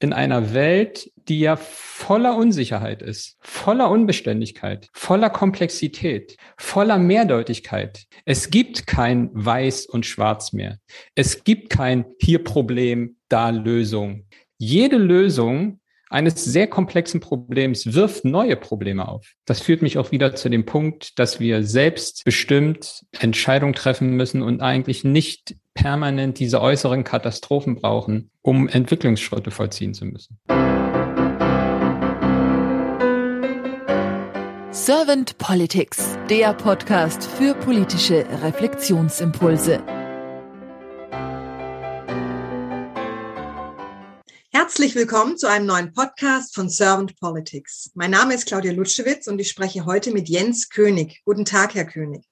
in einer Welt, die ja voller Unsicherheit ist, voller Unbeständigkeit, voller Komplexität, voller Mehrdeutigkeit. Es gibt kein Weiß und Schwarz mehr. Es gibt kein hier Problem, da Lösung. Jede Lösung eines sehr komplexen Problems wirft neue Probleme auf. Das führt mich auch wieder zu dem Punkt, dass wir selbstbestimmt Entscheidungen treffen müssen und eigentlich nicht permanent diese äußeren Katastrophen brauchen, um Entwicklungsschritte vollziehen zu müssen. Servant Politics, der Podcast für politische Reflexionsimpulse. Herzlich willkommen zu einem neuen Podcast von Servant Politics. Mein Name ist Claudia Lutschewitz und ich spreche heute mit Jens König. Guten Tag, Herr König.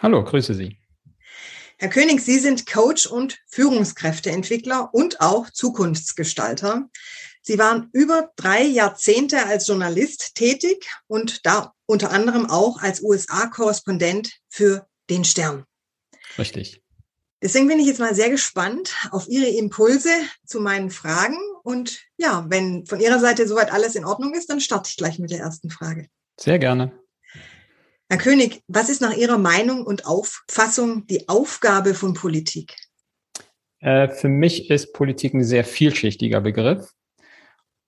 Hallo, grüße Sie. Herr König, Sie sind Coach und Führungskräfteentwickler und auch Zukunftsgestalter. Sie waren über drei Jahrzehnte als Journalist tätig und da unter anderem auch als USA-Korrespondent für den Stern. Richtig. Deswegen bin ich jetzt mal sehr gespannt auf Ihre Impulse zu meinen Fragen. Und ja, wenn von Ihrer Seite soweit alles in Ordnung ist, dann starte ich gleich mit der ersten Frage. Sehr gerne. Herr König, was ist nach Ihrer Meinung und Auffassung die Aufgabe von Politik? Äh, für mich ist Politik ein sehr vielschichtiger Begriff.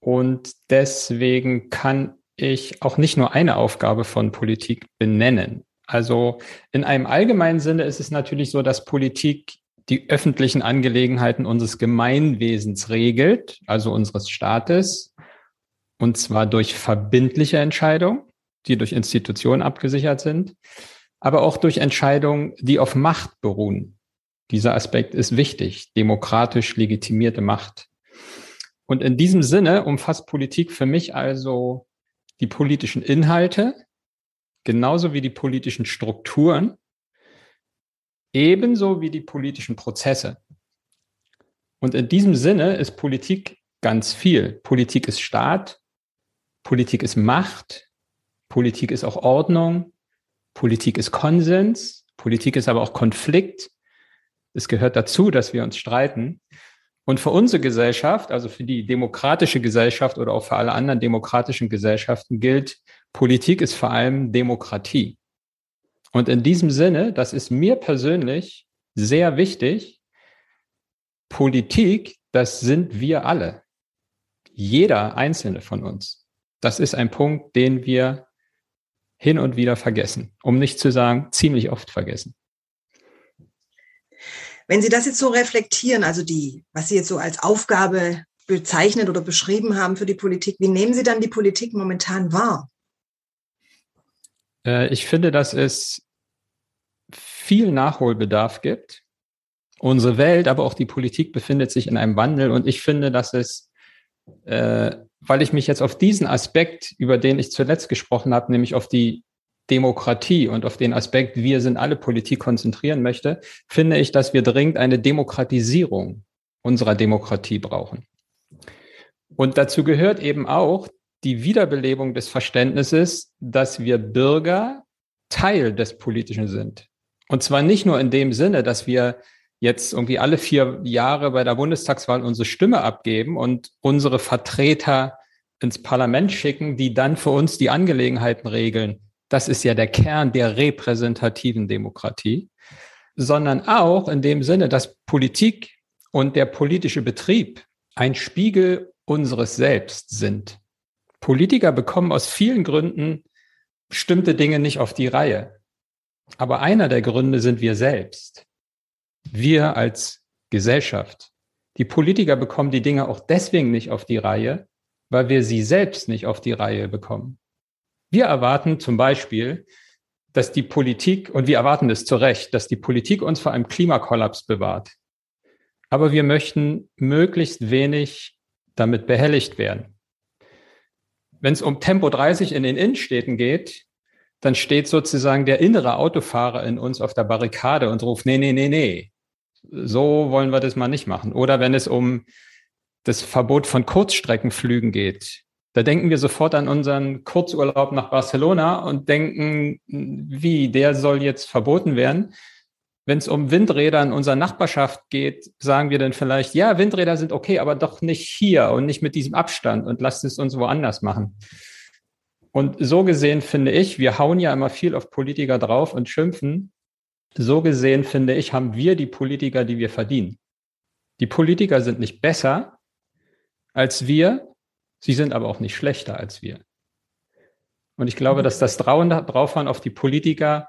Und deswegen kann ich auch nicht nur eine Aufgabe von Politik benennen. Also in einem allgemeinen Sinne ist es natürlich so, dass Politik die öffentlichen Angelegenheiten unseres Gemeinwesens regelt, also unseres Staates, und zwar durch verbindliche Entscheidungen, die durch Institutionen abgesichert sind, aber auch durch Entscheidungen, die auf Macht beruhen. Dieser Aspekt ist wichtig, demokratisch legitimierte Macht. Und in diesem Sinne umfasst Politik für mich also die politischen Inhalte, genauso wie die politischen Strukturen, ebenso wie die politischen Prozesse. Und in diesem Sinne ist Politik ganz viel. Politik ist Staat, Politik ist Macht, Politik ist auch Ordnung, Politik ist Konsens, Politik ist aber auch Konflikt. Es gehört dazu, dass wir uns streiten. Und für unsere Gesellschaft, also für die demokratische Gesellschaft oder auch für alle anderen demokratischen Gesellschaften gilt, Politik ist vor allem Demokratie. Und in diesem Sinne, das ist mir persönlich sehr wichtig, Politik, das sind wir alle. Jeder einzelne von uns. Das ist ein Punkt, den wir hin und wieder vergessen, um nicht zu sagen, ziemlich oft vergessen. Wenn Sie das jetzt so reflektieren, also die, was Sie jetzt so als Aufgabe bezeichnet oder beschrieben haben für die Politik, wie nehmen Sie dann die Politik momentan wahr? Äh, ich finde, dass es viel Nachholbedarf gibt. Unsere Welt, aber auch die Politik befindet sich in einem Wandel und ich finde, dass es, äh, weil ich mich jetzt auf diesen Aspekt, über den ich zuletzt gesprochen habe, nämlich auf die Demokratie und auf den Aspekt, wir sind alle Politik konzentrieren möchte, finde ich, dass wir dringend eine Demokratisierung unserer Demokratie brauchen. Und dazu gehört eben auch die Wiederbelebung des Verständnisses, dass wir Bürger Teil des Politischen sind. Und zwar nicht nur in dem Sinne, dass wir jetzt irgendwie alle vier Jahre bei der Bundestagswahl unsere Stimme abgeben und unsere Vertreter ins Parlament schicken, die dann für uns die Angelegenheiten regeln, das ist ja der Kern der repräsentativen Demokratie, sondern auch in dem Sinne, dass Politik und der politische Betrieb ein Spiegel unseres Selbst sind. Politiker bekommen aus vielen Gründen bestimmte Dinge nicht auf die Reihe. Aber einer der Gründe sind wir selbst. Wir als Gesellschaft. Die Politiker bekommen die Dinge auch deswegen nicht auf die Reihe, weil wir sie selbst nicht auf die Reihe bekommen. Wir erwarten zum Beispiel, dass die Politik, und wir erwarten es zu Recht, dass die Politik uns vor einem Klimakollaps bewahrt. Aber wir möchten möglichst wenig damit behelligt werden. Wenn es um Tempo 30 in den Innenstädten geht, dann steht sozusagen der innere Autofahrer in uns auf der Barrikade und ruft, nee, nee, nee, nee, so wollen wir das mal nicht machen. Oder wenn es um das Verbot von Kurzstreckenflügen geht, da denken wir sofort an unseren Kurzurlaub nach Barcelona und denken, wie, der soll jetzt verboten werden. wenn es um Windräder in unserer Nachbarschaft geht, sagen wir dann vielleicht, ja, Windräder sind okay, aber doch nicht hier und nicht mit diesem Abstand und lasst es uns woanders machen. Und so gesehen finde ich, wir hauen ja immer viel auf Politiker drauf und schimpfen. So gesehen finde ich, haben wir die Politiker, die wir verdienen. Die Politiker sind nicht besser als wir, sie sind aber auch nicht schlechter als wir. Und ich glaube, dass das Draufhauen auf die Politiker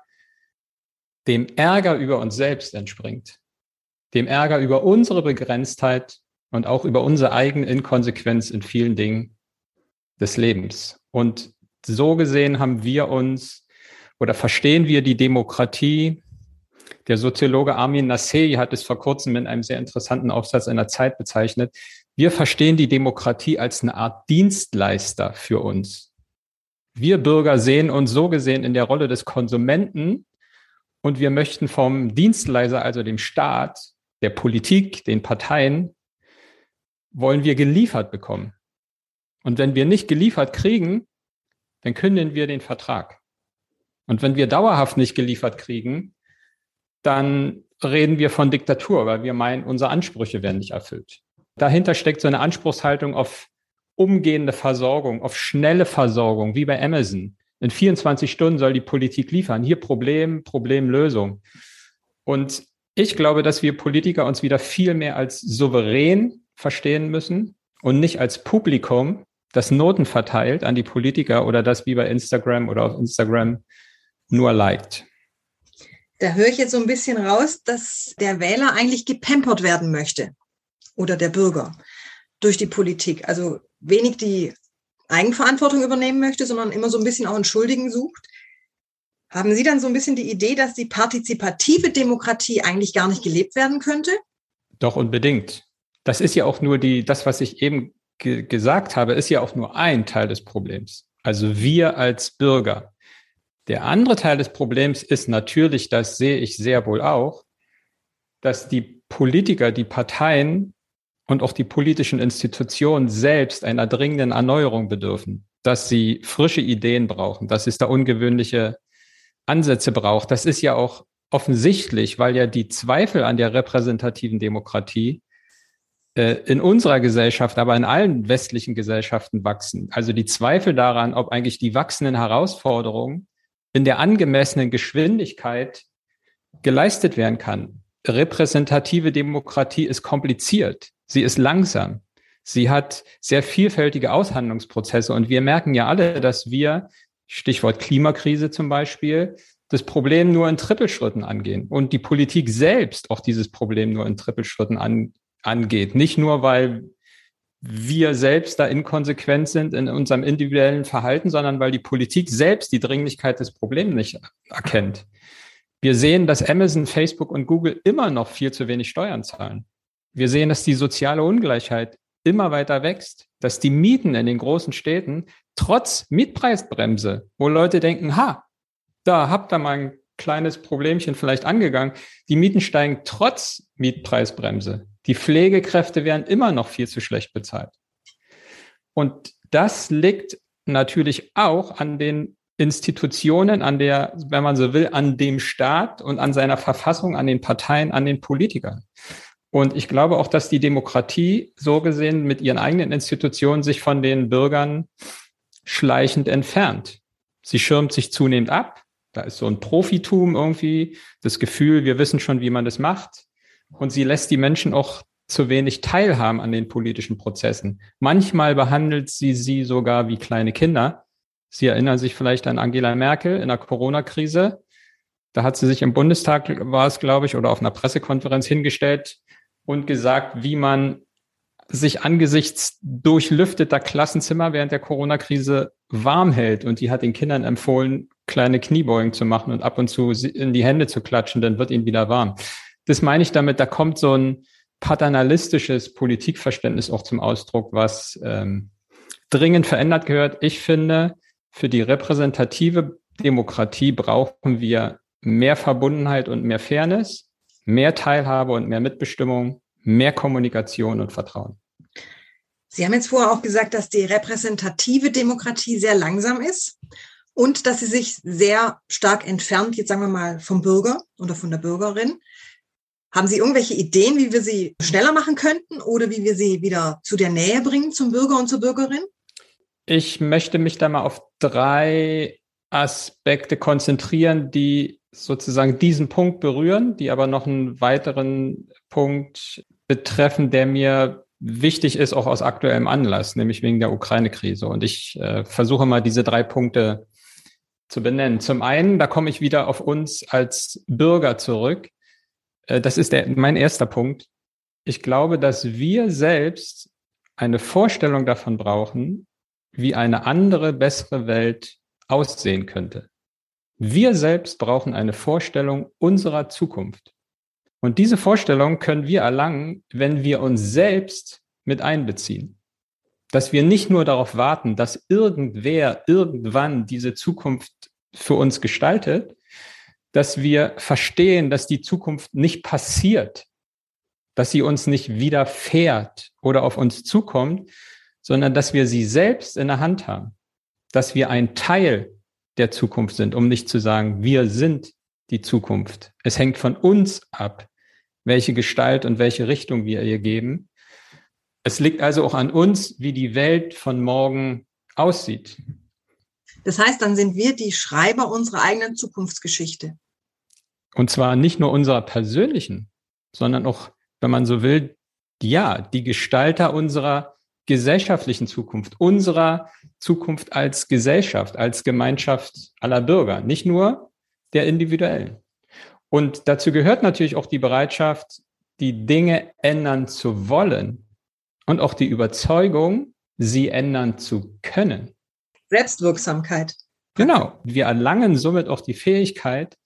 dem Ärger über uns selbst entspringt, dem Ärger über unsere Begrenztheit und auch über unsere eigene Inkonsequenz in vielen Dingen des Lebens. Und so gesehen haben wir uns oder verstehen wir die Demokratie. Der Soziologe Armin Nassei hat es vor kurzem in einem sehr interessanten Aufsatz einer Zeit bezeichnet. Wir verstehen die Demokratie als eine Art Dienstleister für uns. Wir Bürger sehen uns so gesehen in der Rolle des Konsumenten und wir möchten vom Dienstleister, also dem Staat, der Politik, den Parteien, wollen wir geliefert bekommen. Und wenn wir nicht geliefert kriegen, dann kündigen wir den Vertrag. Und wenn wir dauerhaft nicht geliefert kriegen, dann reden wir von Diktatur, weil wir meinen, unsere Ansprüche werden nicht erfüllt. Dahinter steckt so eine Anspruchshaltung auf umgehende Versorgung, auf schnelle Versorgung, wie bei Amazon. In 24 Stunden soll die Politik liefern. Hier Problem, Problemlösung. Und ich glaube, dass wir Politiker uns wieder viel mehr als souverän verstehen müssen und nicht als Publikum, das Noten verteilt an die Politiker oder das wie bei Instagram oder auf Instagram nur liked. Da höre ich jetzt so ein bisschen raus, dass der Wähler eigentlich gepampert werden möchte oder der Bürger durch die Politik. Also wenig die Eigenverantwortung übernehmen möchte, sondern immer so ein bisschen auch einen Schuldigen sucht. Haben Sie dann so ein bisschen die Idee, dass die partizipative Demokratie eigentlich gar nicht gelebt werden könnte? Doch unbedingt. Das ist ja auch nur die, das, was ich eben ge gesagt habe, ist ja auch nur ein Teil des Problems. Also wir als Bürger. Der andere Teil des Problems ist natürlich, das sehe ich sehr wohl auch, dass die Politiker, die Parteien und auch die politischen Institutionen selbst einer dringenden Erneuerung bedürfen, dass sie frische Ideen brauchen, dass es da ungewöhnliche Ansätze braucht. Das ist ja auch offensichtlich, weil ja die Zweifel an der repräsentativen Demokratie äh, in unserer Gesellschaft, aber in allen westlichen Gesellschaften wachsen. Also die Zweifel daran, ob eigentlich die wachsenden Herausforderungen in der angemessenen Geschwindigkeit geleistet werden kann. Repräsentative Demokratie ist kompliziert. Sie ist langsam. Sie hat sehr vielfältige Aushandlungsprozesse und wir merken ja alle, dass wir, Stichwort Klimakrise zum Beispiel, das Problem nur in Trippelschritten angehen und die Politik selbst auch dieses Problem nur in Trippelschritten an, angeht. Nicht nur, weil wir selbst da inkonsequent sind in unserem individuellen Verhalten, sondern weil die Politik selbst die Dringlichkeit des Problems nicht erkennt. Wir sehen, dass Amazon, Facebook und Google immer noch viel zu wenig Steuern zahlen. Wir sehen, dass die soziale Ungleichheit immer weiter wächst, dass die Mieten in den großen Städten trotz Mietpreisbremse, wo Leute denken, ha, da habt ihr mal ein kleines Problemchen vielleicht angegangen, die Mieten steigen trotz Mietpreisbremse. Die Pflegekräfte werden immer noch viel zu schlecht bezahlt. Und das liegt natürlich auch an den Institutionen, an der, wenn man so will, an dem Staat und an seiner Verfassung, an den Parteien, an den Politikern. Und ich glaube auch, dass die Demokratie so gesehen mit ihren eigenen Institutionen sich von den Bürgern schleichend entfernt. Sie schirmt sich zunehmend ab. Da ist so ein Profitum irgendwie, das Gefühl, wir wissen schon, wie man das macht. Und sie lässt die Menschen auch zu wenig teilhaben an den politischen Prozessen. Manchmal behandelt sie sie sogar wie kleine Kinder. Sie erinnern sich vielleicht an Angela Merkel in der Corona-Krise. Da hat sie sich im Bundestag, war es, glaube ich, oder auf einer Pressekonferenz hingestellt und gesagt, wie man sich angesichts durchlüfteter Klassenzimmer während der Corona-Krise warm hält. Und die hat den Kindern empfohlen, kleine Kniebeugen zu machen und ab und zu in die Hände zu klatschen, dann wird ihnen wieder warm. Das meine ich damit, da kommt so ein paternalistisches Politikverständnis auch zum Ausdruck, was ähm, dringend verändert gehört. Ich finde, für die repräsentative Demokratie brauchen wir mehr Verbundenheit und mehr Fairness mehr Teilhabe und mehr Mitbestimmung, mehr Kommunikation und Vertrauen. Sie haben jetzt vorher auch gesagt, dass die repräsentative Demokratie sehr langsam ist und dass sie sich sehr stark entfernt, jetzt sagen wir mal, vom Bürger oder von der Bürgerin. Haben Sie irgendwelche Ideen, wie wir sie schneller machen könnten oder wie wir sie wieder zu der Nähe bringen zum Bürger und zur Bürgerin? Ich möchte mich da mal auf drei Aspekte konzentrieren, die sozusagen diesen Punkt berühren, die aber noch einen weiteren Punkt betreffen, der mir wichtig ist, auch aus aktuellem Anlass, nämlich wegen der Ukraine-Krise. Und ich äh, versuche mal diese drei Punkte zu benennen. Zum einen, da komme ich wieder auf uns als Bürger zurück. Äh, das ist der, mein erster Punkt. Ich glaube, dass wir selbst eine Vorstellung davon brauchen, wie eine andere, bessere Welt aussehen könnte. Wir selbst brauchen eine Vorstellung unserer Zukunft. Und diese Vorstellung können wir erlangen, wenn wir uns selbst mit einbeziehen. Dass wir nicht nur darauf warten, dass irgendwer irgendwann diese Zukunft für uns gestaltet, dass wir verstehen, dass die Zukunft nicht passiert, dass sie uns nicht widerfährt oder auf uns zukommt, sondern dass wir sie selbst in der Hand haben, dass wir ein Teil der Zukunft sind, um nicht zu sagen, wir sind die Zukunft. Es hängt von uns ab, welche Gestalt und welche Richtung wir ihr geben. Es liegt also auch an uns, wie die Welt von morgen aussieht. Das heißt, dann sind wir die Schreiber unserer eigenen Zukunftsgeschichte. Und zwar nicht nur unserer persönlichen, sondern auch, wenn man so will, ja, die Gestalter unserer gesellschaftlichen Zukunft, unserer Zukunft als Gesellschaft, als Gemeinschaft aller Bürger, nicht nur der individuellen. Und dazu gehört natürlich auch die Bereitschaft, die Dinge ändern zu wollen und auch die Überzeugung, sie ändern zu können. Selbstwirksamkeit. Genau. Wir erlangen somit auch die Fähigkeit,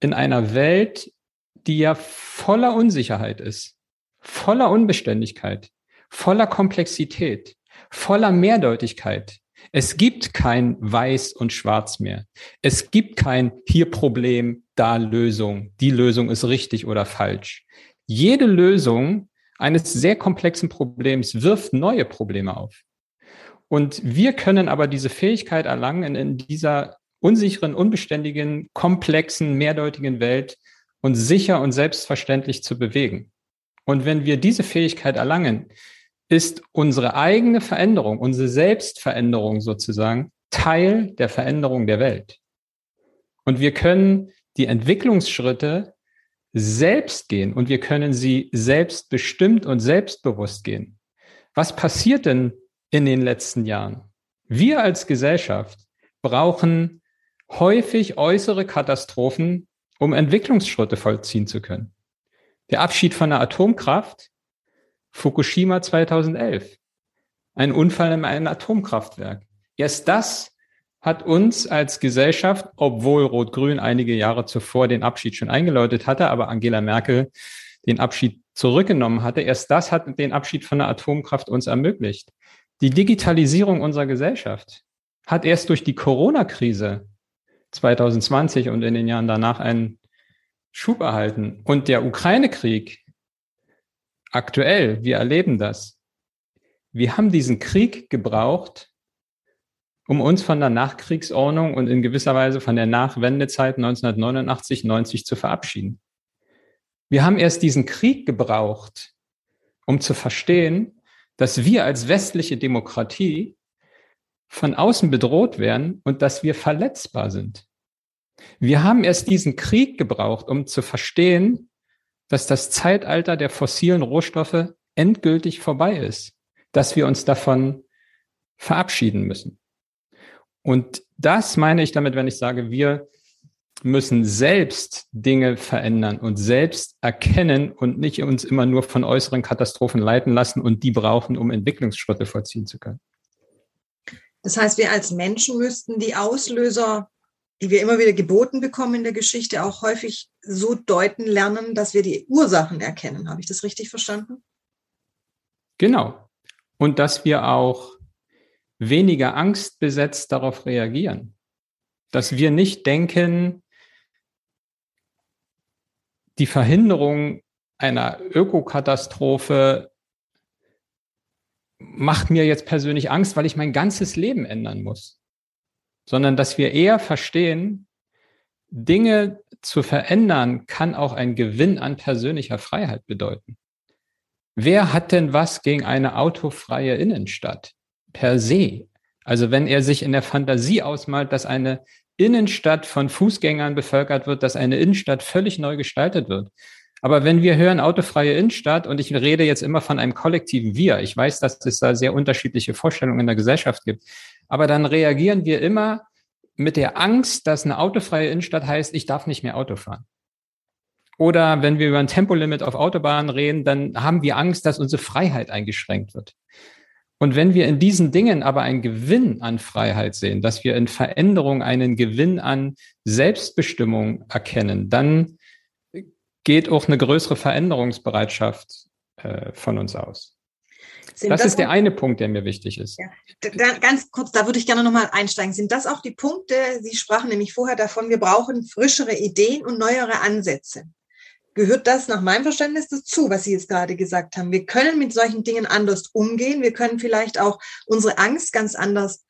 in einer Welt, die ja voller Unsicherheit ist, voller Unbeständigkeit, voller Komplexität, voller Mehrdeutigkeit. Es gibt kein Weiß und Schwarz mehr. Es gibt kein hier Problem, da Lösung. Die Lösung ist richtig oder falsch. Jede Lösung eines sehr komplexen Problems wirft neue Probleme auf. Und wir können aber diese Fähigkeit erlangen, in dieser unsicheren, unbeständigen, komplexen, mehrdeutigen Welt uns sicher und selbstverständlich zu bewegen. Und wenn wir diese Fähigkeit erlangen, ist unsere eigene Veränderung, unsere Selbstveränderung sozusagen Teil der Veränderung der Welt. Und wir können die Entwicklungsschritte selbst gehen und wir können sie selbstbestimmt und selbstbewusst gehen. Was passiert denn in den letzten Jahren? Wir als Gesellschaft brauchen häufig äußere Katastrophen, um Entwicklungsschritte vollziehen zu können. Der Abschied von der Atomkraft Fukushima 2011. Ein Unfall in einem Atomkraftwerk. Erst das hat uns als Gesellschaft, obwohl Rot-Grün einige Jahre zuvor den Abschied schon eingeläutet hatte, aber Angela Merkel den Abschied zurückgenommen hatte, erst das hat den Abschied von der Atomkraft uns ermöglicht. Die Digitalisierung unserer Gesellschaft hat erst durch die Corona-Krise 2020 und in den Jahren danach einen Schub erhalten. Und der Ukraine-Krieg aktuell, wir erleben das. Wir haben diesen Krieg gebraucht, um uns von der Nachkriegsordnung und in gewisser Weise von der Nachwendezeit 1989, 90 zu verabschieden. Wir haben erst diesen Krieg gebraucht, um zu verstehen, dass wir als westliche Demokratie von außen bedroht werden und dass wir verletzbar sind. Wir haben erst diesen Krieg gebraucht, um zu verstehen, dass das Zeitalter der fossilen Rohstoffe endgültig vorbei ist, dass wir uns davon verabschieden müssen. Und das meine ich damit, wenn ich sage, wir müssen selbst Dinge verändern und selbst erkennen und nicht uns immer nur von äußeren Katastrophen leiten lassen und die brauchen, um Entwicklungsschritte vollziehen zu können. Das heißt, wir als Menschen müssten die Auslöser die wir immer wieder geboten bekommen in der Geschichte, auch häufig so deuten lernen, dass wir die Ursachen erkennen. Habe ich das richtig verstanden? Genau. Und dass wir auch weniger angstbesetzt darauf reagieren. Dass wir nicht denken, die Verhinderung einer Ökokatastrophe macht mir jetzt persönlich Angst, weil ich mein ganzes Leben ändern muss sondern dass wir eher verstehen, Dinge zu verändern kann auch ein Gewinn an persönlicher Freiheit bedeuten. Wer hat denn was gegen eine autofreie Innenstadt per se? Also wenn er sich in der Fantasie ausmalt, dass eine Innenstadt von Fußgängern bevölkert wird, dass eine Innenstadt völlig neu gestaltet wird. Aber wenn wir hören autofreie Innenstadt und ich rede jetzt immer von einem kollektiven Wir, ich weiß, dass es da sehr unterschiedliche Vorstellungen in der Gesellschaft gibt, aber dann reagieren wir immer mit der Angst, dass eine autofreie Innenstadt heißt, ich darf nicht mehr Auto fahren. Oder wenn wir über ein Tempolimit auf Autobahnen reden, dann haben wir Angst, dass unsere Freiheit eingeschränkt wird. Und wenn wir in diesen Dingen aber einen Gewinn an Freiheit sehen, dass wir in Veränderung einen Gewinn an Selbstbestimmung erkennen, dann geht auch eine größere Veränderungsbereitschaft äh, von uns aus. Sind das, das ist der eine Punkt, der mir wichtig ist. Ja, da, ganz kurz, da würde ich gerne nochmal einsteigen. Sind das auch die Punkte, Sie sprachen nämlich vorher davon, wir brauchen frischere Ideen und neuere Ansätze gehört das nach meinem Verständnis dazu, was Sie jetzt gerade gesagt haben. Wir können mit solchen Dingen anders umgehen. Wir können vielleicht auch unsere Angst ganz anders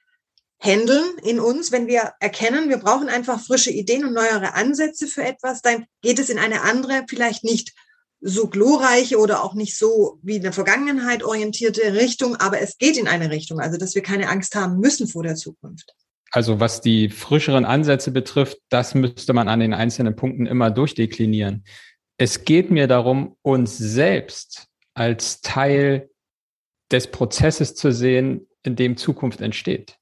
handeln in uns, wenn wir erkennen, wir brauchen einfach frische Ideen und neuere Ansätze für etwas, dann geht es in eine andere, vielleicht nicht so glorreiche oder auch nicht so wie in der Vergangenheit orientierte Richtung, aber es geht in eine Richtung, also dass wir keine Angst haben müssen vor der Zukunft. Also was die frischeren Ansätze betrifft, das müsste man an den einzelnen Punkten immer durchdeklinieren es geht mir darum, uns selbst als Teil des Prozesses zu sehen, in dem Zukunft entsteht.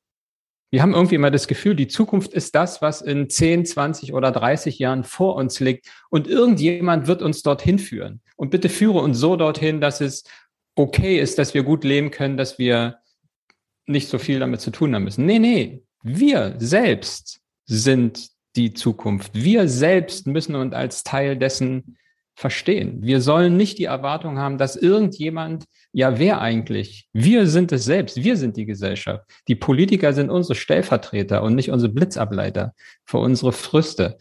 Wir haben irgendwie immer das Gefühl, die Zukunft ist das, was in 10, 20 oder 30 Jahren vor uns liegt und irgendjemand wird uns dorthin führen. Und bitte führe uns so dorthin, dass es okay ist, dass wir gut leben können, dass wir nicht so viel damit zu tun haben müssen. Nee, nee, wir selbst sind die Zukunft. Wir selbst müssen uns als Teil dessen verstehen. Wir sollen nicht die Erwartung haben, dass irgendjemand, ja, wer eigentlich? Wir sind es selbst. Wir sind die Gesellschaft. Die Politiker sind unsere Stellvertreter und nicht unsere Blitzableiter für unsere Früste.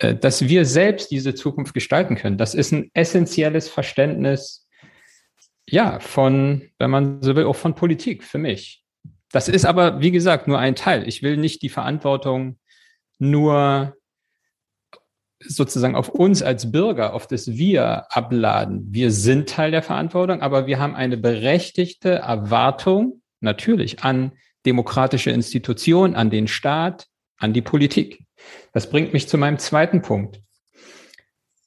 Äh, dass wir selbst diese Zukunft gestalten können. Das ist ein essentielles Verständnis, ja, von, wenn man so will, auch von Politik für mich. Das ist aber, wie gesagt, nur ein Teil. Ich will nicht die Verantwortung nur sozusagen auf uns als Bürger, auf das Wir abladen. Wir sind Teil der Verantwortung, aber wir haben eine berechtigte Erwartung natürlich an demokratische Institutionen, an den Staat, an die Politik. Das bringt mich zu meinem zweiten Punkt.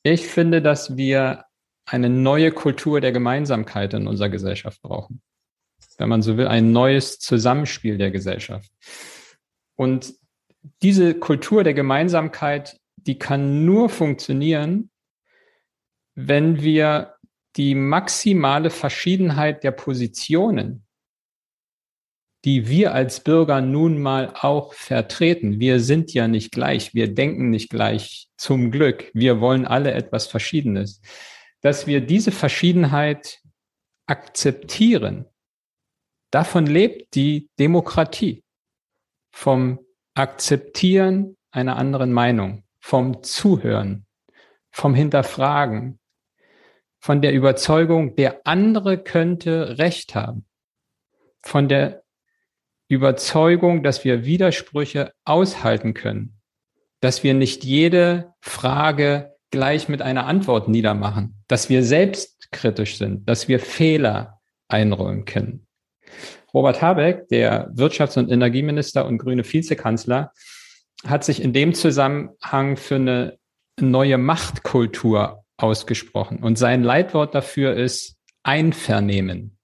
Ich finde, dass wir eine neue Kultur der Gemeinsamkeit in unserer Gesellschaft brauchen. Wenn man so will, ein neues Zusammenspiel der Gesellschaft. Und diese Kultur der Gemeinsamkeit die kann nur funktionieren, wenn wir die maximale Verschiedenheit der Positionen, die wir als Bürger nun mal auch vertreten. Wir sind ja nicht gleich, wir denken nicht gleich zum Glück, wir wollen alle etwas Verschiedenes, dass wir diese Verschiedenheit akzeptieren. Davon lebt die Demokratie, vom Akzeptieren einer anderen Meinung vom Zuhören, vom Hinterfragen, von der Überzeugung, der andere könnte Recht haben, von der Überzeugung, dass wir Widersprüche aushalten können, dass wir nicht jede Frage gleich mit einer Antwort niedermachen, dass wir selbstkritisch sind, dass wir Fehler einräumen können. Robert Habeck, der Wirtschafts- und Energieminister und grüne Vizekanzler, hat sich in dem Zusammenhang für eine neue Machtkultur ausgesprochen. Und sein Leitwort dafür ist Einvernehmen.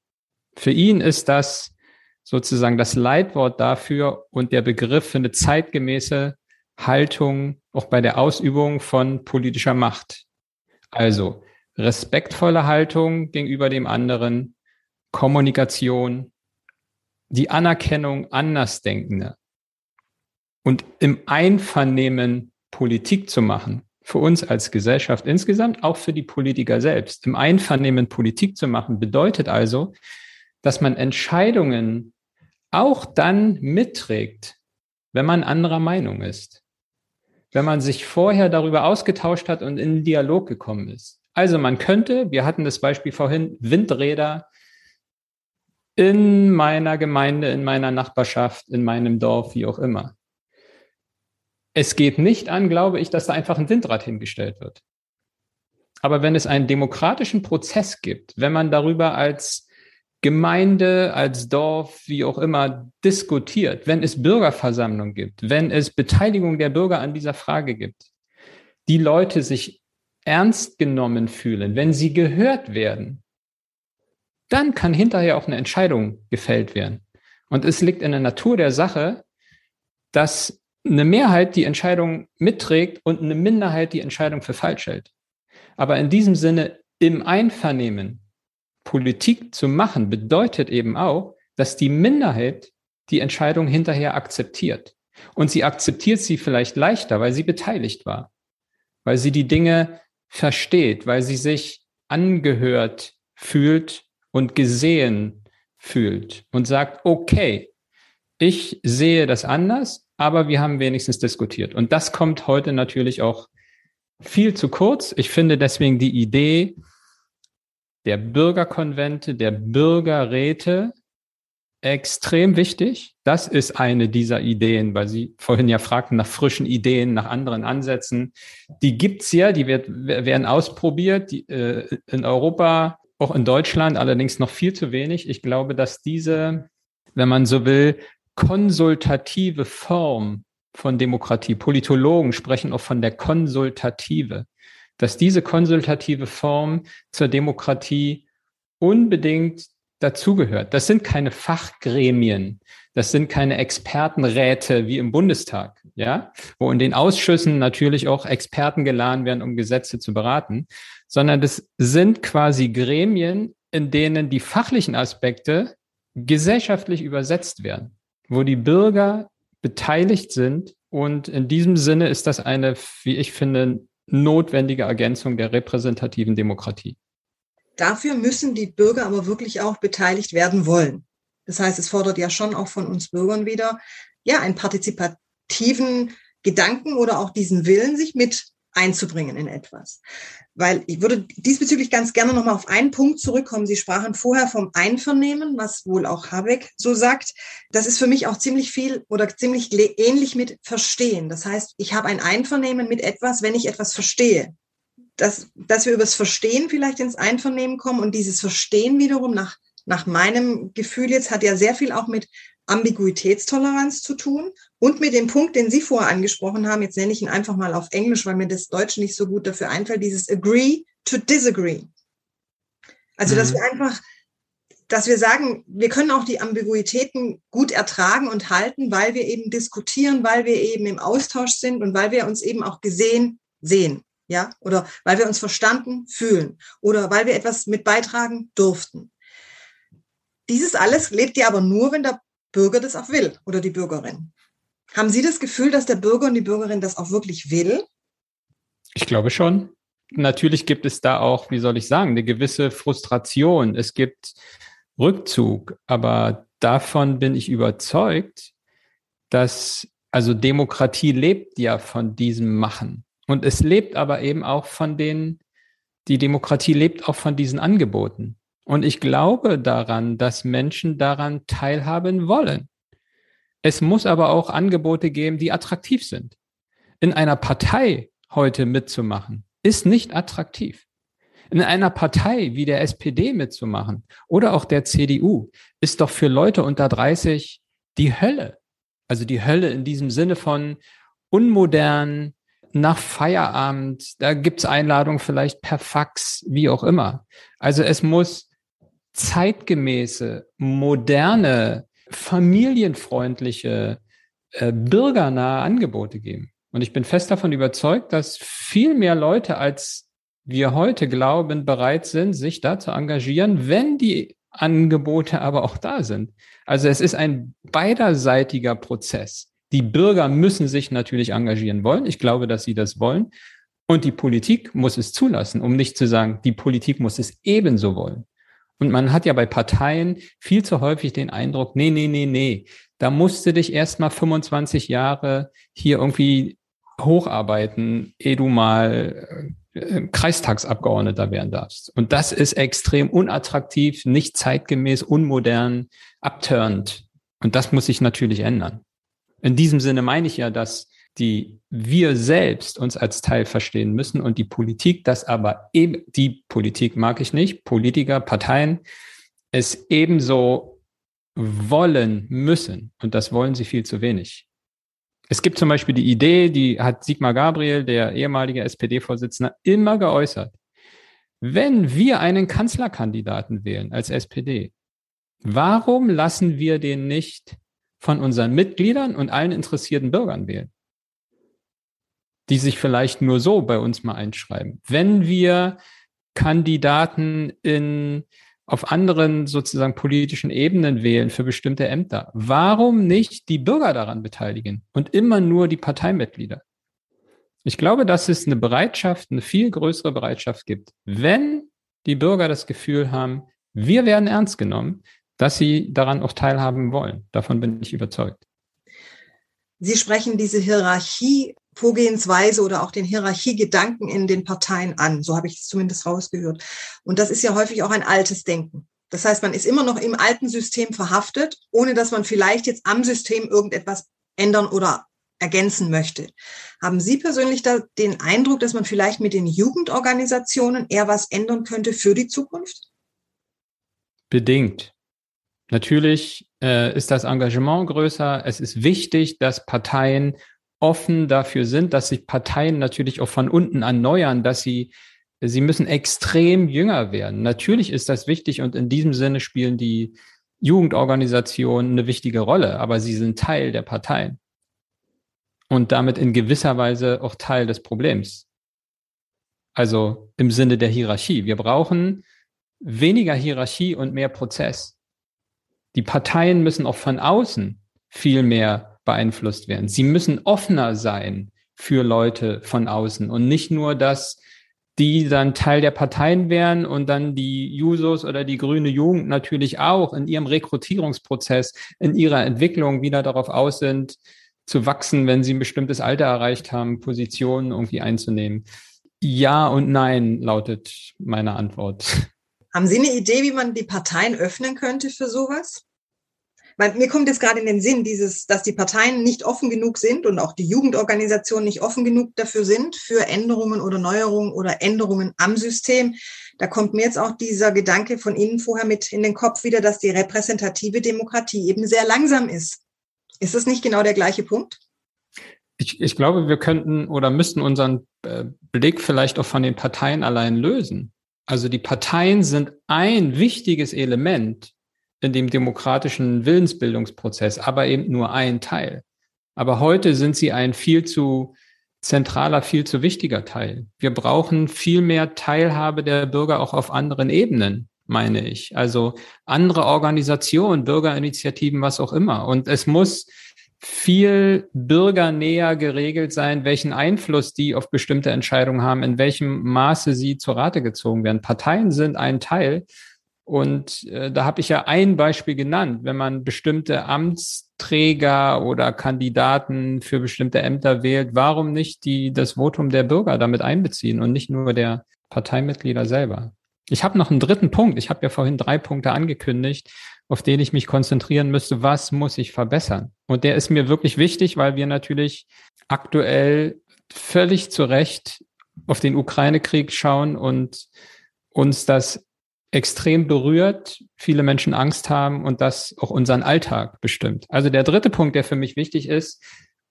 Für ihn ist das sozusagen das Leitwort dafür und der Begriff für eine zeitgemäße Haltung auch bei der Ausübung von politischer Macht. Also respektvolle Haltung gegenüber dem anderen, Kommunikation, die Anerkennung Andersdenkender, und im Einvernehmen Politik zu machen, für uns als Gesellschaft insgesamt, auch für die Politiker selbst. Im Einvernehmen Politik zu machen bedeutet also, dass man Entscheidungen auch dann mitträgt, wenn man anderer Meinung ist. Wenn man sich vorher darüber ausgetauscht hat und in den Dialog gekommen ist. Also man könnte, wir hatten das Beispiel vorhin, Windräder in meiner Gemeinde, in meiner Nachbarschaft, in meinem Dorf, wie auch immer. Es geht nicht an, glaube ich, dass da einfach ein Windrad hingestellt wird. Aber wenn es einen demokratischen Prozess gibt, wenn man darüber als Gemeinde, als Dorf, wie auch immer, diskutiert, wenn es Bürgerversammlungen gibt, wenn es Beteiligung der Bürger an dieser Frage gibt, die Leute sich ernst genommen fühlen, wenn sie gehört werden, dann kann hinterher auch eine Entscheidung gefällt werden. Und es liegt in der Natur der Sache, dass eine Mehrheit die Entscheidung mitträgt und eine Minderheit die Entscheidung für falsch hält. Aber in diesem Sinne im Einvernehmen Politik zu machen, bedeutet eben auch, dass die Minderheit die Entscheidung hinterher akzeptiert. Und sie akzeptiert sie vielleicht leichter, weil sie beteiligt war, weil sie die Dinge versteht, weil sie sich angehört fühlt und gesehen fühlt und sagt, okay, ich sehe das anders, aber wir haben wenigstens diskutiert. Und das kommt heute natürlich auch viel zu kurz. Ich finde deswegen die Idee der Bürgerkonvente, der Bürgerräte extrem wichtig. Das ist eine dieser Ideen, weil Sie vorhin ja fragten nach frischen Ideen, nach anderen Ansätzen. Die gibt's ja, die wird, werden ausprobiert die, äh, in Europa, auch in Deutschland, allerdings noch viel zu wenig. Ich glaube, dass diese, wenn man so will, konsultative Form von Demokratie, Politologen sprechen auch von der Konsultative, dass diese konsultative Form zur Demokratie unbedingt dazugehört. Das sind keine Fachgremien, das sind keine Expertenräte wie im Bundestag, ja, wo in den Ausschüssen natürlich auch Experten geladen werden, um Gesetze zu beraten, sondern das sind quasi Gremien, in denen die fachlichen Aspekte gesellschaftlich übersetzt werden, wo die Bürger beteiligt sind. Und in diesem Sinne ist das eine, wie ich finde, notwendige Ergänzung der repräsentativen Demokratie. Dafür müssen die Bürger aber wirklich auch beteiligt werden wollen. Das heißt, es fordert ja schon auch von uns Bürgern wieder, ja, einen partizipativen Gedanken oder auch diesen Willen, sich mit einzubringen in etwas. Weil ich würde diesbezüglich ganz gerne nochmal auf einen Punkt zurückkommen. Sie sprachen vorher vom Einvernehmen, was wohl auch Habeck so sagt. Das ist für mich auch ziemlich viel oder ziemlich ähnlich mit Verstehen. Das heißt, ich habe ein Einvernehmen mit etwas, wenn ich etwas verstehe dass, dass wir übers Verstehen vielleicht ins Einvernehmen kommen und dieses Verstehen wiederum nach, nach meinem Gefühl jetzt hat ja sehr viel auch mit Ambiguitätstoleranz zu tun und mit dem Punkt, den Sie vorher angesprochen haben, jetzt nenne ich ihn einfach mal auf Englisch, weil mir das Deutsch nicht so gut dafür einfällt, dieses agree to disagree. Also, dass mhm. wir einfach, dass wir sagen, wir können auch die Ambiguitäten gut ertragen und halten, weil wir eben diskutieren, weil wir eben im Austausch sind und weil wir uns eben auch gesehen sehen ja, oder weil wir uns verstanden fühlen oder weil wir etwas mit beitragen durften. Dieses alles lebt ja aber nur, wenn der Bürger das auch will oder die Bürgerin. Haben Sie das Gefühl, dass der Bürger und die Bürgerin das auch wirklich will? Ich glaube schon. Natürlich gibt es da auch, wie soll ich sagen, eine gewisse Frustration. Es gibt Rückzug, aber davon bin ich überzeugt, dass also Demokratie lebt ja von diesem Machen. Und es lebt aber eben auch von den, die Demokratie lebt auch von diesen Angeboten. Und ich glaube daran, dass Menschen daran teilhaben wollen. Es muss aber auch Angebote geben, die attraktiv sind. In einer Partei heute mitzumachen, ist nicht attraktiv. In einer Partei wie der SPD mitzumachen oder auch der CDU ist doch für Leute unter 30 die Hölle. Also die Hölle in diesem Sinne von unmodern, nach Feierabend, da gibt's Einladungen vielleicht per Fax, wie auch immer. Also es muss zeitgemäße, moderne, familienfreundliche, äh, bürgernahe Angebote geben. Und ich bin fest davon überzeugt, dass viel mehr Leute als wir heute glauben, bereit sind, sich da zu engagieren, wenn die Angebote aber auch da sind. Also es ist ein beiderseitiger Prozess. Die Bürger müssen sich natürlich engagieren wollen. Ich glaube, dass sie das wollen. Und die Politik muss es zulassen, um nicht zu sagen, die Politik muss es ebenso wollen. Und man hat ja bei Parteien viel zu häufig den Eindruck, nee, nee, nee, nee, da musst du dich erst mal 25 Jahre hier irgendwie hocharbeiten, ehe du mal äh, Kreistagsabgeordneter werden darfst. Und das ist extrem unattraktiv, nicht zeitgemäß, unmodern, abturnt. Und das muss sich natürlich ändern. In diesem Sinne meine ich ja, dass die wir selbst uns als Teil verstehen müssen und die Politik das aber eben, die Politik mag ich nicht, Politiker, Parteien, es ebenso wollen müssen. Und das wollen sie viel zu wenig. Es gibt zum Beispiel die Idee, die hat Sigmar Gabriel, der ehemalige SPD-Vorsitzende, immer geäußert. Wenn wir einen Kanzlerkandidaten wählen als SPD, warum lassen wir den nicht von unseren Mitgliedern und allen interessierten Bürgern wählen? Die sich vielleicht nur so bei uns mal einschreiben. Wenn wir Kandidaten in auf anderen sozusagen politischen Ebenen wählen für bestimmte Ämter. Warum nicht die Bürger daran beteiligen und immer nur die Parteimitglieder? Ich glaube, dass es eine Bereitschaft, eine viel größere Bereitschaft gibt, wenn die Bürger das Gefühl haben, wir werden ernst genommen, dass sie daran auch teilhaben wollen. Davon bin ich überzeugt. Sie sprechen diese Hierarchie Vorgehensweise oder auch den Hierarchiegedanken in den Parteien an. So habe ich es zumindest rausgehört. Und das ist ja häufig auch ein altes Denken. Das heißt, man ist immer noch im alten System verhaftet, ohne dass man vielleicht jetzt am System irgendetwas ändern oder ergänzen möchte. Haben Sie persönlich da den Eindruck, dass man vielleicht mit den Jugendorganisationen eher was ändern könnte für die Zukunft? Bedingt. Natürlich äh, ist das Engagement größer. Es ist wichtig, dass Parteien offen dafür sind, dass sich Parteien natürlich auch von unten erneuern, dass sie, sie müssen extrem jünger werden. Natürlich ist das wichtig und in diesem Sinne spielen die Jugendorganisationen eine wichtige Rolle, aber sie sind Teil der Parteien und damit in gewisser Weise auch Teil des Problems. Also im Sinne der Hierarchie. Wir brauchen weniger Hierarchie und mehr Prozess. Die Parteien müssen auch von außen viel mehr beeinflusst werden. Sie müssen offener sein für Leute von außen und nicht nur, dass die dann Teil der Parteien wären und dann die Jusos oder die grüne Jugend natürlich auch in ihrem Rekrutierungsprozess, in ihrer Entwicklung wieder darauf aus sind, zu wachsen, wenn sie ein bestimmtes Alter erreicht haben, Positionen irgendwie einzunehmen. Ja und nein lautet meine Antwort. Haben Sie eine Idee, wie man die Parteien öffnen könnte für sowas? Weil mir kommt jetzt gerade in den Sinn, dieses, dass die Parteien nicht offen genug sind und auch die Jugendorganisationen nicht offen genug dafür sind für Änderungen oder Neuerungen oder Änderungen am System. Da kommt mir jetzt auch dieser Gedanke von Ihnen vorher mit in den Kopf wieder, dass die repräsentative Demokratie eben sehr langsam ist. Ist das nicht genau der gleiche Punkt? Ich, ich glaube, wir könnten oder müssten unseren äh, Blick vielleicht auch von den Parteien allein lösen. Also die Parteien sind ein wichtiges Element in dem demokratischen Willensbildungsprozess, aber eben nur ein Teil. Aber heute sind sie ein viel zu zentraler, viel zu wichtiger Teil. Wir brauchen viel mehr Teilhabe der Bürger auch auf anderen Ebenen, meine ich. Also andere Organisationen, Bürgerinitiativen, was auch immer. Und es muss viel bürgernäher geregelt sein, welchen Einfluss die auf bestimmte Entscheidungen haben, in welchem Maße sie zur Rate gezogen werden. Parteien sind ein Teil, und äh, da habe ich ja ein Beispiel genannt, wenn man bestimmte Amtsträger oder Kandidaten für bestimmte Ämter wählt, warum nicht die das Votum der Bürger damit einbeziehen und nicht nur der Parteimitglieder selber? Ich habe noch einen dritten Punkt. Ich habe ja vorhin drei Punkte angekündigt, auf den ich mich konzentrieren müsste. Was muss ich verbessern? Und der ist mir wirklich wichtig, weil wir natürlich aktuell völlig zu Recht auf den Ukraine-Krieg schauen und uns das extrem berührt, viele Menschen Angst haben und das auch unseren Alltag bestimmt. Also der dritte Punkt, der für mich wichtig ist,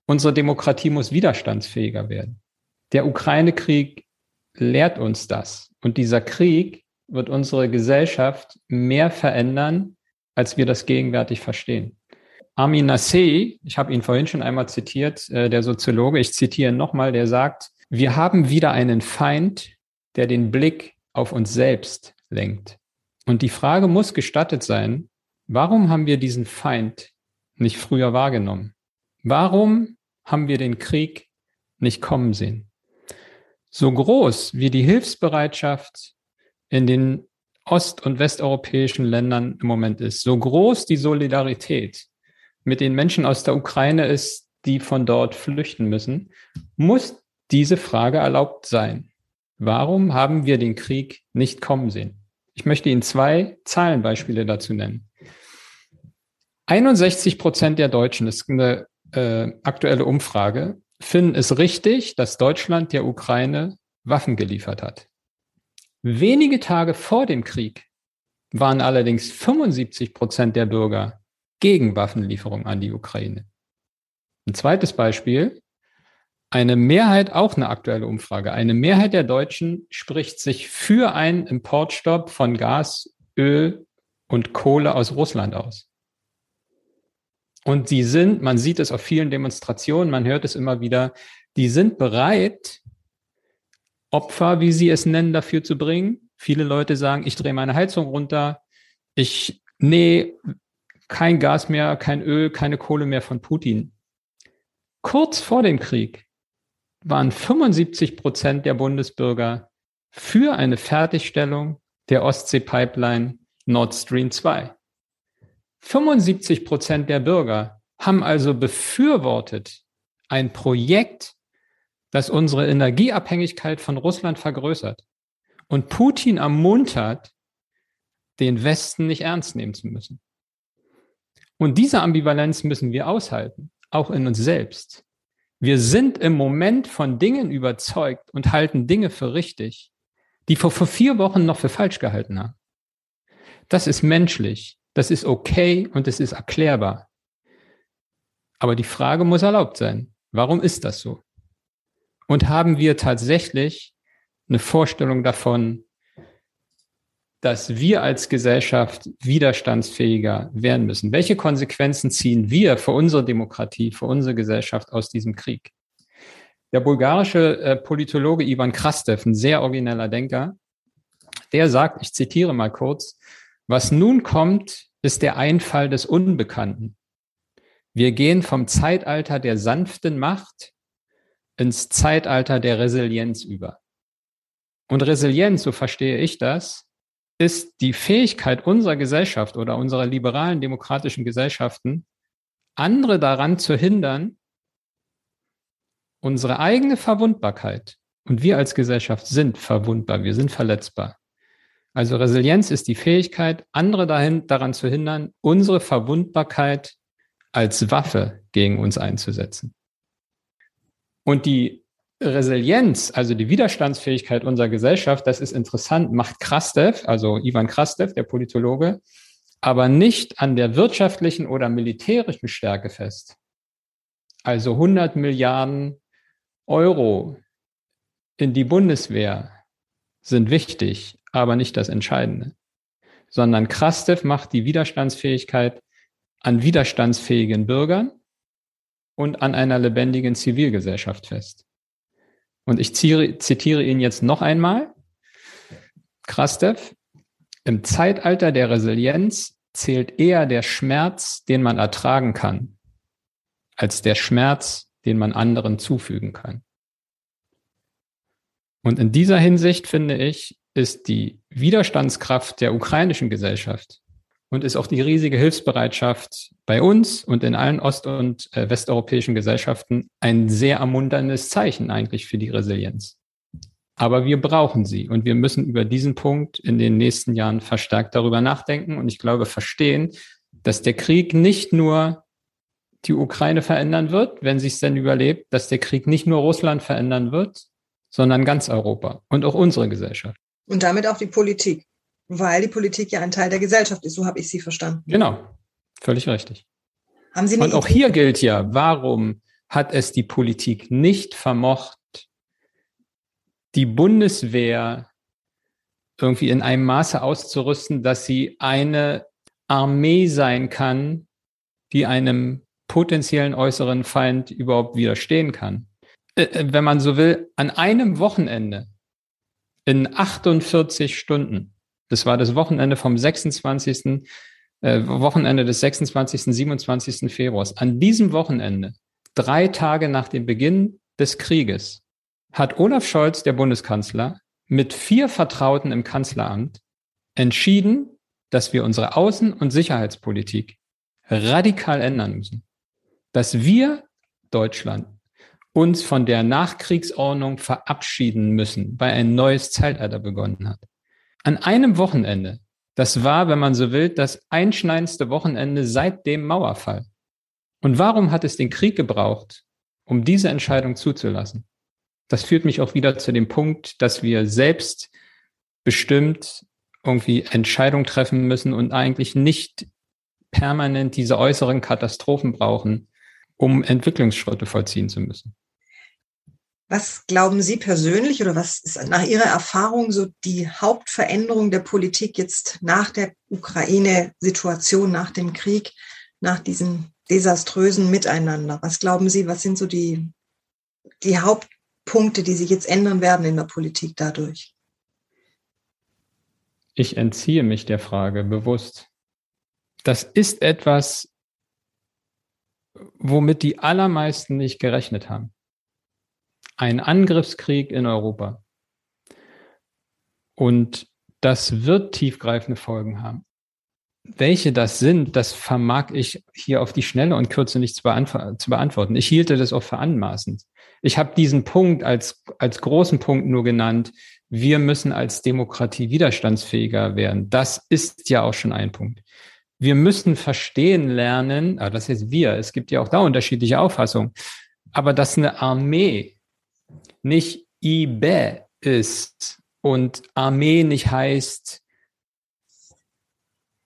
unsere Demokratie muss widerstandsfähiger werden. Der Ukraine-Krieg lehrt uns das. Und dieser Krieg wird unsere Gesellschaft mehr verändern, als wir das gegenwärtig verstehen. Armin Nassei, ich habe ihn vorhin schon einmal zitiert, äh, der Soziologe, ich zitiere nochmal, der sagt, wir haben wieder einen Feind, der den Blick auf uns selbst lenkt. Und die Frage muss gestattet sein, warum haben wir diesen Feind nicht früher wahrgenommen? Warum haben wir den Krieg nicht kommen sehen? So groß wie die Hilfsbereitschaft in den ost- und westeuropäischen Ländern im Moment ist, so groß die Solidarität mit den Menschen aus der Ukraine ist, die von dort flüchten müssen, muss diese Frage erlaubt sein. Warum haben wir den Krieg nicht kommen sehen? Ich möchte Ihnen zwei Zahlenbeispiele dazu nennen. 61 Prozent der Deutschen, das ist eine äh, aktuelle Umfrage, finden es richtig, dass Deutschland der Ukraine Waffen geliefert hat. Wenige Tage vor dem Krieg waren allerdings 75 Prozent der Bürger gegen Waffenlieferung an die Ukraine. Ein zweites Beispiel. Eine Mehrheit, auch eine aktuelle Umfrage, eine Mehrheit der Deutschen spricht sich für einen Importstopp von Gas, Öl und Kohle aus Russland aus. Und sie sind, man sieht es auf vielen Demonstrationen, man hört es immer wieder, die sind bereit, Opfer, wie sie es nennen, dafür zu bringen. Viele Leute sagen, ich drehe meine Heizung runter, ich, nee, kein Gas mehr, kein Öl, keine Kohle mehr von Putin. Kurz vor dem Krieg waren 75 Prozent der Bundesbürger für eine Fertigstellung der Ostsee-Pipeline Nord Stream 2. 75 Prozent der Bürger haben also befürwortet ein Projekt, das unsere Energieabhängigkeit von Russland vergrößert und Putin ermuntert, den Westen nicht ernst nehmen zu müssen. Und diese Ambivalenz müssen wir aushalten, auch in uns selbst. Wir sind im Moment von Dingen überzeugt und halten Dinge für richtig, die vor, vor vier Wochen noch für falsch gehalten haben. Das ist menschlich, das ist okay und es ist erklärbar. Aber die Frage muss erlaubt sein. Warum ist das so? Und haben wir tatsächlich eine Vorstellung davon, dass wir als Gesellschaft widerstandsfähiger werden müssen. Welche Konsequenzen ziehen wir für unsere Demokratie, für unsere Gesellschaft aus diesem Krieg? Der bulgarische äh, Politologe Ivan Krastev, ein sehr origineller Denker, der sagt, ich zitiere mal kurz, was nun kommt, ist der Einfall des Unbekannten. Wir gehen vom Zeitalter der sanften Macht ins Zeitalter der Resilienz über. Und Resilienz, so verstehe ich das, ist die Fähigkeit unserer Gesellschaft oder unserer liberalen demokratischen Gesellschaften, andere daran zu hindern, unsere eigene Verwundbarkeit, und wir als Gesellschaft sind verwundbar, wir sind verletzbar. Also Resilienz ist die Fähigkeit, andere dahin, daran zu hindern, unsere Verwundbarkeit als Waffe gegen uns einzusetzen. Und die Resilienz, also die Widerstandsfähigkeit unserer Gesellschaft, das ist interessant, macht Krastev, also Ivan Krastev, der Politologe, aber nicht an der wirtschaftlichen oder militärischen Stärke fest. Also 100 Milliarden Euro in die Bundeswehr sind wichtig, aber nicht das Entscheidende, sondern Krastev macht die Widerstandsfähigkeit an widerstandsfähigen Bürgern und an einer lebendigen Zivilgesellschaft fest. Und ich zitiere ihn jetzt noch einmal. Krastev, im Zeitalter der Resilienz zählt eher der Schmerz, den man ertragen kann, als der Schmerz, den man anderen zufügen kann. Und in dieser Hinsicht finde ich, ist die Widerstandskraft der ukrainischen Gesellschaft und ist auch die riesige Hilfsbereitschaft bei uns und in allen ost- und äh, westeuropäischen Gesellschaften ein sehr ermunterndes Zeichen eigentlich für die Resilienz. Aber wir brauchen sie und wir müssen über diesen Punkt in den nächsten Jahren verstärkt darüber nachdenken und ich glaube verstehen, dass der Krieg nicht nur die Ukraine verändern wird, wenn sie es denn überlebt, dass der Krieg nicht nur Russland verändern wird, sondern ganz Europa und auch unsere Gesellschaft. Und damit auch die Politik weil die Politik ja ein Teil der Gesellschaft ist. So habe ich sie verstanden. Genau, völlig richtig. Haben Sie Und auch hier gilt ja, warum hat es die Politik nicht vermocht, die Bundeswehr irgendwie in einem Maße auszurüsten, dass sie eine Armee sein kann, die einem potenziellen äußeren Feind überhaupt widerstehen kann. Äh, äh, wenn man so will, an einem Wochenende in 48 Stunden das war das Wochenende vom 26. Äh, Wochenende des 26. 27. Februars. An diesem Wochenende, drei Tage nach dem Beginn des Krieges, hat Olaf Scholz, der Bundeskanzler, mit vier Vertrauten im Kanzleramt entschieden, dass wir unsere Außen- und Sicherheitspolitik radikal ändern müssen. Dass wir, Deutschland, uns von der Nachkriegsordnung verabschieden müssen, weil ein neues Zeitalter begonnen hat an einem Wochenende, das war, wenn man so will, das einschneidendste Wochenende seit dem Mauerfall. Und warum hat es den Krieg gebraucht, um diese Entscheidung zuzulassen. Das führt mich auch wieder zu dem Punkt, dass wir selbst bestimmt irgendwie Entscheidungen treffen müssen und eigentlich nicht permanent diese äußeren Katastrophen brauchen, um Entwicklungsschritte vollziehen zu müssen. Was glauben Sie persönlich oder was ist nach Ihrer Erfahrung so die Hauptveränderung der Politik jetzt nach der Ukraine-Situation, nach dem Krieg, nach diesem desaströsen Miteinander? Was glauben Sie, was sind so die, die Hauptpunkte, die sich jetzt ändern werden in der Politik dadurch? Ich entziehe mich der Frage bewusst. Das ist etwas, womit die allermeisten nicht gerechnet haben ein Angriffskrieg in Europa. Und das wird tiefgreifende Folgen haben. Welche das sind, das vermag ich hier auf die Schnelle und Kürze nicht zu, beantw zu beantworten. Ich hielte das auch für anmaßend. Ich habe diesen Punkt als, als großen Punkt nur genannt. Wir müssen als Demokratie widerstandsfähiger werden. Das ist ja auch schon ein Punkt. Wir müssen verstehen lernen, ah, das ist wir, es gibt ja auch da unterschiedliche Auffassungen, aber dass eine Armee nicht IBE ist und Armee nicht heißt,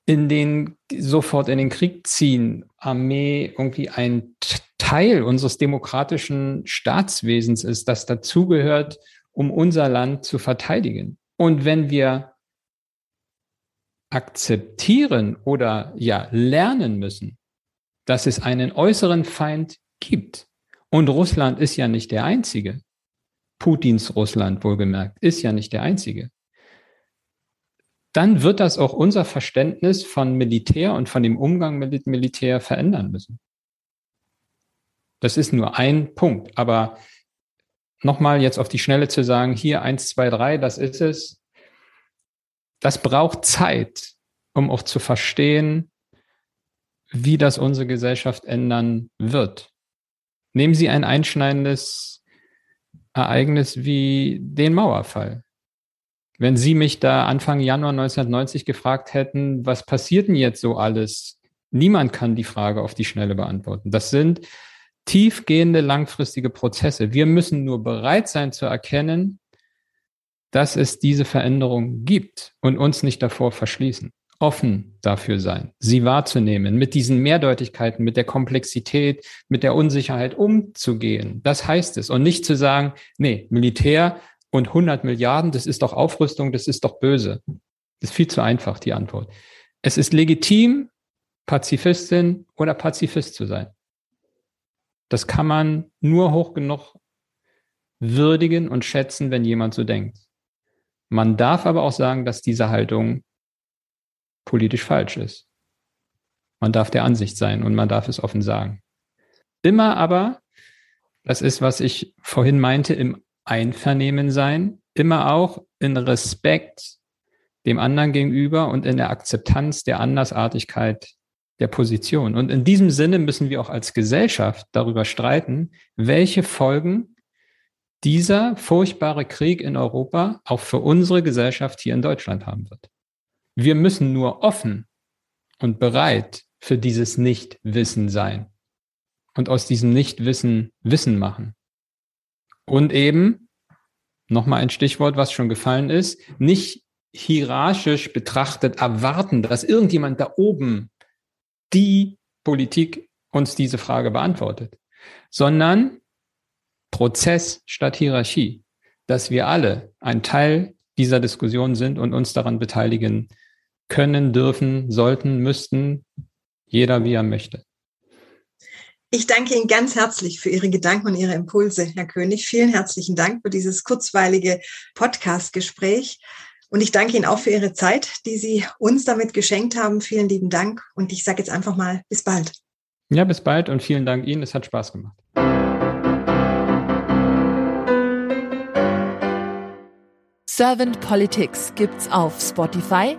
in den, sofort in den Krieg ziehen, Armee irgendwie ein Teil unseres demokratischen Staatswesens ist, das dazugehört, um unser Land zu verteidigen. Und wenn wir akzeptieren oder ja lernen müssen, dass es einen äußeren Feind gibt, und Russland ist ja nicht der einzige, Putins Russland wohlgemerkt, ist ja nicht der einzige. Dann wird das auch unser Verständnis von Militär und von dem Umgang mit Militär verändern müssen. Das ist nur ein Punkt. Aber nochmal jetzt auf die Schnelle zu sagen, hier eins, zwei, drei, das ist es. Das braucht Zeit, um auch zu verstehen, wie das unsere Gesellschaft ändern wird. Nehmen Sie ein einschneidendes Ereignis wie den Mauerfall. Wenn Sie mich da Anfang Januar 1990 gefragt hätten, was passiert denn jetzt so alles? Niemand kann die Frage auf die Schnelle beantworten. Das sind tiefgehende, langfristige Prozesse. Wir müssen nur bereit sein zu erkennen, dass es diese Veränderung gibt und uns nicht davor verschließen offen dafür sein, sie wahrzunehmen, mit diesen Mehrdeutigkeiten, mit der Komplexität, mit der Unsicherheit umzugehen. Das heißt es. Und nicht zu sagen, nee, Militär und 100 Milliarden, das ist doch Aufrüstung, das ist doch böse. Das ist viel zu einfach, die Antwort. Es ist legitim, Pazifistin oder Pazifist zu sein. Das kann man nur hoch genug würdigen und schätzen, wenn jemand so denkt. Man darf aber auch sagen, dass diese Haltung politisch falsch ist. Man darf der Ansicht sein und man darf es offen sagen. Immer aber, das ist, was ich vorhin meinte, im Einvernehmen sein, immer auch in Respekt dem anderen gegenüber und in der Akzeptanz der Andersartigkeit der Position. Und in diesem Sinne müssen wir auch als Gesellschaft darüber streiten, welche Folgen dieser furchtbare Krieg in Europa auch für unsere Gesellschaft hier in Deutschland haben wird. Wir müssen nur offen und bereit für dieses Nichtwissen sein und aus diesem Nichtwissen Wissen machen. Und eben, nochmal ein Stichwort, was schon gefallen ist, nicht hierarchisch betrachtet erwarten, dass irgendjemand da oben die Politik uns diese Frage beantwortet, sondern Prozess statt Hierarchie, dass wir alle ein Teil dieser Diskussion sind und uns daran beteiligen können, dürfen, sollten, müssten, jeder wie er möchte. Ich danke Ihnen ganz herzlich für Ihre Gedanken und Ihre Impulse, Herr König. Vielen herzlichen Dank für dieses kurzweilige Podcast-Gespräch. Und ich danke Ihnen auch für Ihre Zeit, die Sie uns damit geschenkt haben. Vielen lieben Dank. Und ich sage jetzt einfach mal bis bald. Ja, bis bald und vielen Dank Ihnen. Es hat Spaß gemacht. Servant Politics gibt's auf Spotify,